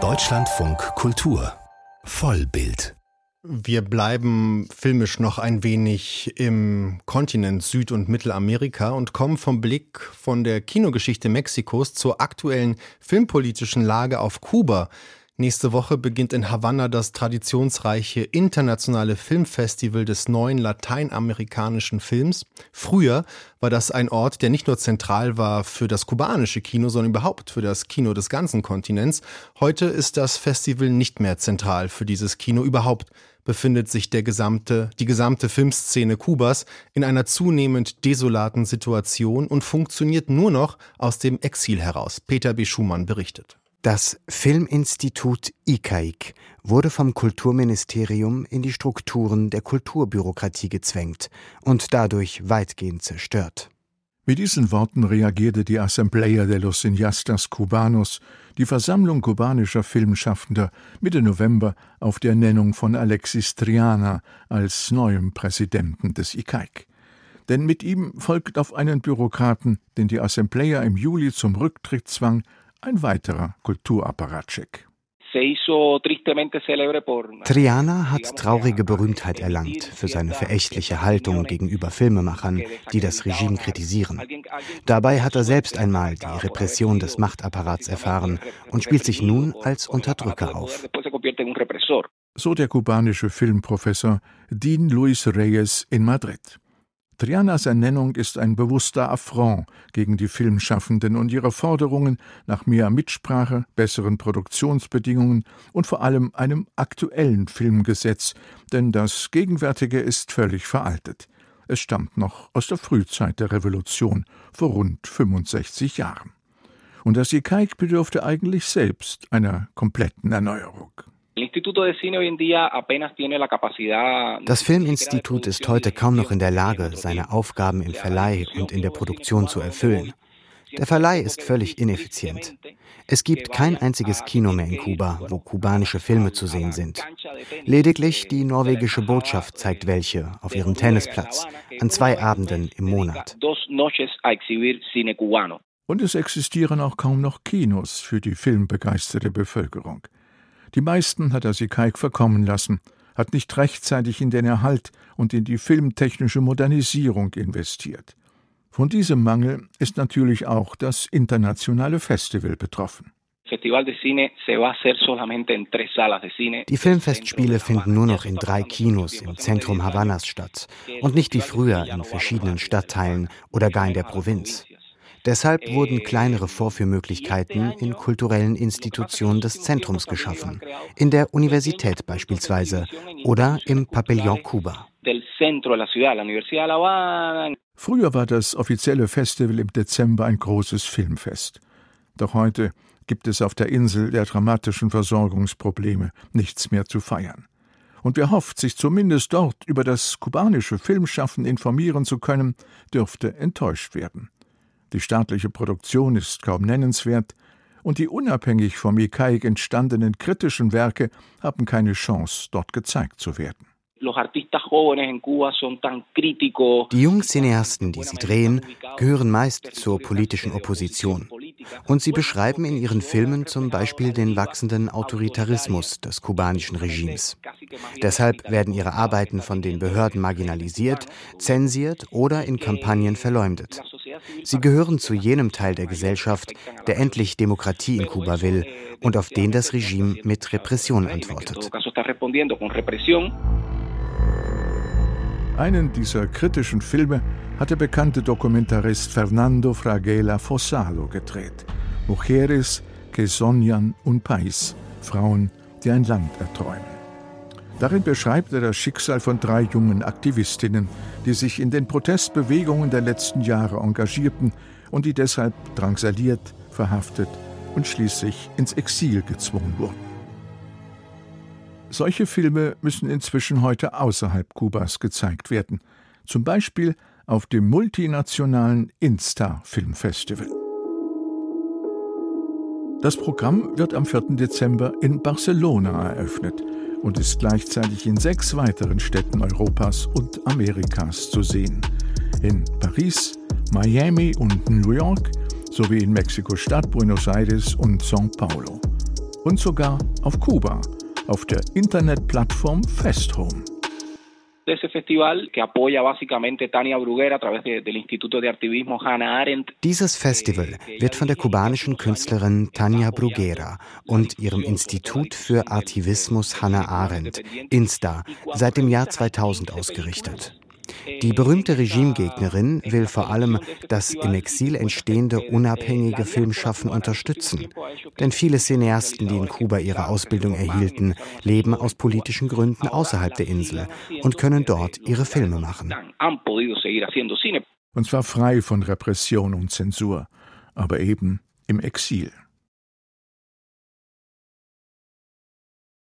Deutschlandfunk Kultur Vollbild wir bleiben filmisch noch ein wenig im Kontinent Süd- und Mittelamerika und kommen vom Blick von der Kinogeschichte Mexikos zur aktuellen filmpolitischen Lage auf Kuba. Nächste Woche beginnt in Havanna das traditionsreiche internationale Filmfestival des neuen lateinamerikanischen Films. Früher war das ein Ort, der nicht nur zentral war für das kubanische Kino, sondern überhaupt für das Kino des ganzen Kontinents. Heute ist das Festival nicht mehr zentral für dieses Kino. Überhaupt befindet sich der gesamte, die gesamte Filmszene Kubas in einer zunehmend desolaten Situation und funktioniert nur noch aus dem Exil heraus. Peter B. Schumann berichtet. Das Filminstitut ICAIC wurde vom Kulturministerium in die Strukturen der Kulturbürokratie gezwängt und dadurch weitgehend zerstört. Mit diesen Worten reagierte die Asamblea de los Cineastas Cubanos, die Versammlung kubanischer Filmschaffender, Mitte November auf der Ernennung von Alexis Triana als neuem Präsidenten des ICAIC. Denn mit ihm folgt auf einen Bürokraten, den die Asamblea im Juli zum Rücktritt zwang, ein weiterer Kulturapparatcheck. Triana hat traurige Berühmtheit erlangt für seine verächtliche Haltung gegenüber Filmemachern, die das Regime kritisieren. Dabei hat er selbst einmal die Repression des Machtapparats erfahren und spielt sich nun als Unterdrücker auf. So der kubanische Filmprofessor Dean Luis Reyes in Madrid. Trianas Ernennung ist ein bewusster Affront gegen die Filmschaffenden und ihre Forderungen nach mehr Mitsprache, besseren Produktionsbedingungen und vor allem einem aktuellen Filmgesetz, denn das gegenwärtige ist völlig veraltet. Es stammt noch aus der Frühzeit der Revolution vor rund 65 Jahren. Und das ICAIC bedürfte eigentlich selbst einer kompletten Erneuerung. Das Filminstitut ist heute kaum noch in der Lage, seine Aufgaben im Verleih und in der Produktion zu erfüllen. Der Verleih ist völlig ineffizient. Es gibt kein einziges Kino mehr in Kuba, wo kubanische Filme zu sehen sind. Lediglich die norwegische Botschaft zeigt welche auf ihrem Tennisplatz an zwei Abenden im Monat. Und es existieren auch kaum noch Kinos für die filmbegeisterte Bevölkerung. Die meisten hat er sie Kaik verkommen lassen, hat nicht rechtzeitig in den Erhalt und in die filmtechnische Modernisierung investiert. Von diesem Mangel ist natürlich auch das internationale Festival betroffen. Die Filmfestspiele finden nur noch in drei Kinos im Zentrum Havannas statt und nicht wie früher in verschiedenen Stadtteilen oder gar in der Provinz. Deshalb wurden kleinere Vorführmöglichkeiten in kulturellen Institutionen des Zentrums geschaffen, in der Universität beispielsweise oder im Pavillon Cuba. Früher war das offizielle Festival im Dezember ein großes Filmfest. Doch heute gibt es auf der Insel der dramatischen Versorgungsprobleme nichts mehr zu feiern. Und wer hofft, sich zumindest dort über das kubanische Filmschaffen informieren zu können, dürfte enttäuscht werden. Die staatliche Produktion ist kaum nennenswert, und die unabhängig vom ICAIC entstandenen kritischen Werke haben keine Chance, dort gezeigt zu werden. Die jungen Cineasten, die sie drehen, gehören meist zur politischen Opposition. Und sie beschreiben in ihren Filmen zum Beispiel den wachsenden Autoritarismus des kubanischen Regimes. Deshalb werden ihre Arbeiten von den Behörden marginalisiert, zensiert oder in Kampagnen verleumdet. Sie gehören zu jenem Teil der Gesellschaft, der endlich Demokratie in Kuba will und auf den das Regime mit Repression antwortet. Einen dieser kritischen Filme hat der bekannte Dokumentarist Fernando Fraguela Fossalo gedreht. Mujeres que soñan un país, Frauen, die ein Land erträumen. Darin beschreibt er das Schicksal von drei jungen Aktivistinnen, die sich in den Protestbewegungen der letzten Jahre engagierten und die deshalb drangsaliert, verhaftet und schließlich ins Exil gezwungen wurden. Solche Filme müssen inzwischen heute außerhalb Kubas gezeigt werden, zum Beispiel auf dem multinationalen Insta Filmfestival. Das Programm wird am 4. Dezember in Barcelona eröffnet und ist gleichzeitig in sechs weiteren Städten Europas und Amerikas zu sehen. In Paris, Miami und New York, sowie in Mexiko-Stadt, Buenos Aires und São Paulo. Und sogar auf Kuba, auf der Internetplattform Festhome de ese festival que apoya básicamente Tania Bruguera a través de, del Instituto de Activismo Hannah Arendt. Dieses Festival wird von der kubanischen Künstlerin Tania Bruguera und ihrem Institut für Aktivismus Hannah Arendt, INSTA, seit dem Jahr 2000 ausgerichtet. Die berühmte Regimegegnerin will vor allem das im Exil entstehende unabhängige Filmschaffen unterstützen. Denn viele Cineasten, die in Kuba ihre Ausbildung erhielten, leben aus politischen Gründen außerhalb der Insel und können dort ihre Filme machen. Und zwar frei von Repression und Zensur, aber eben im Exil.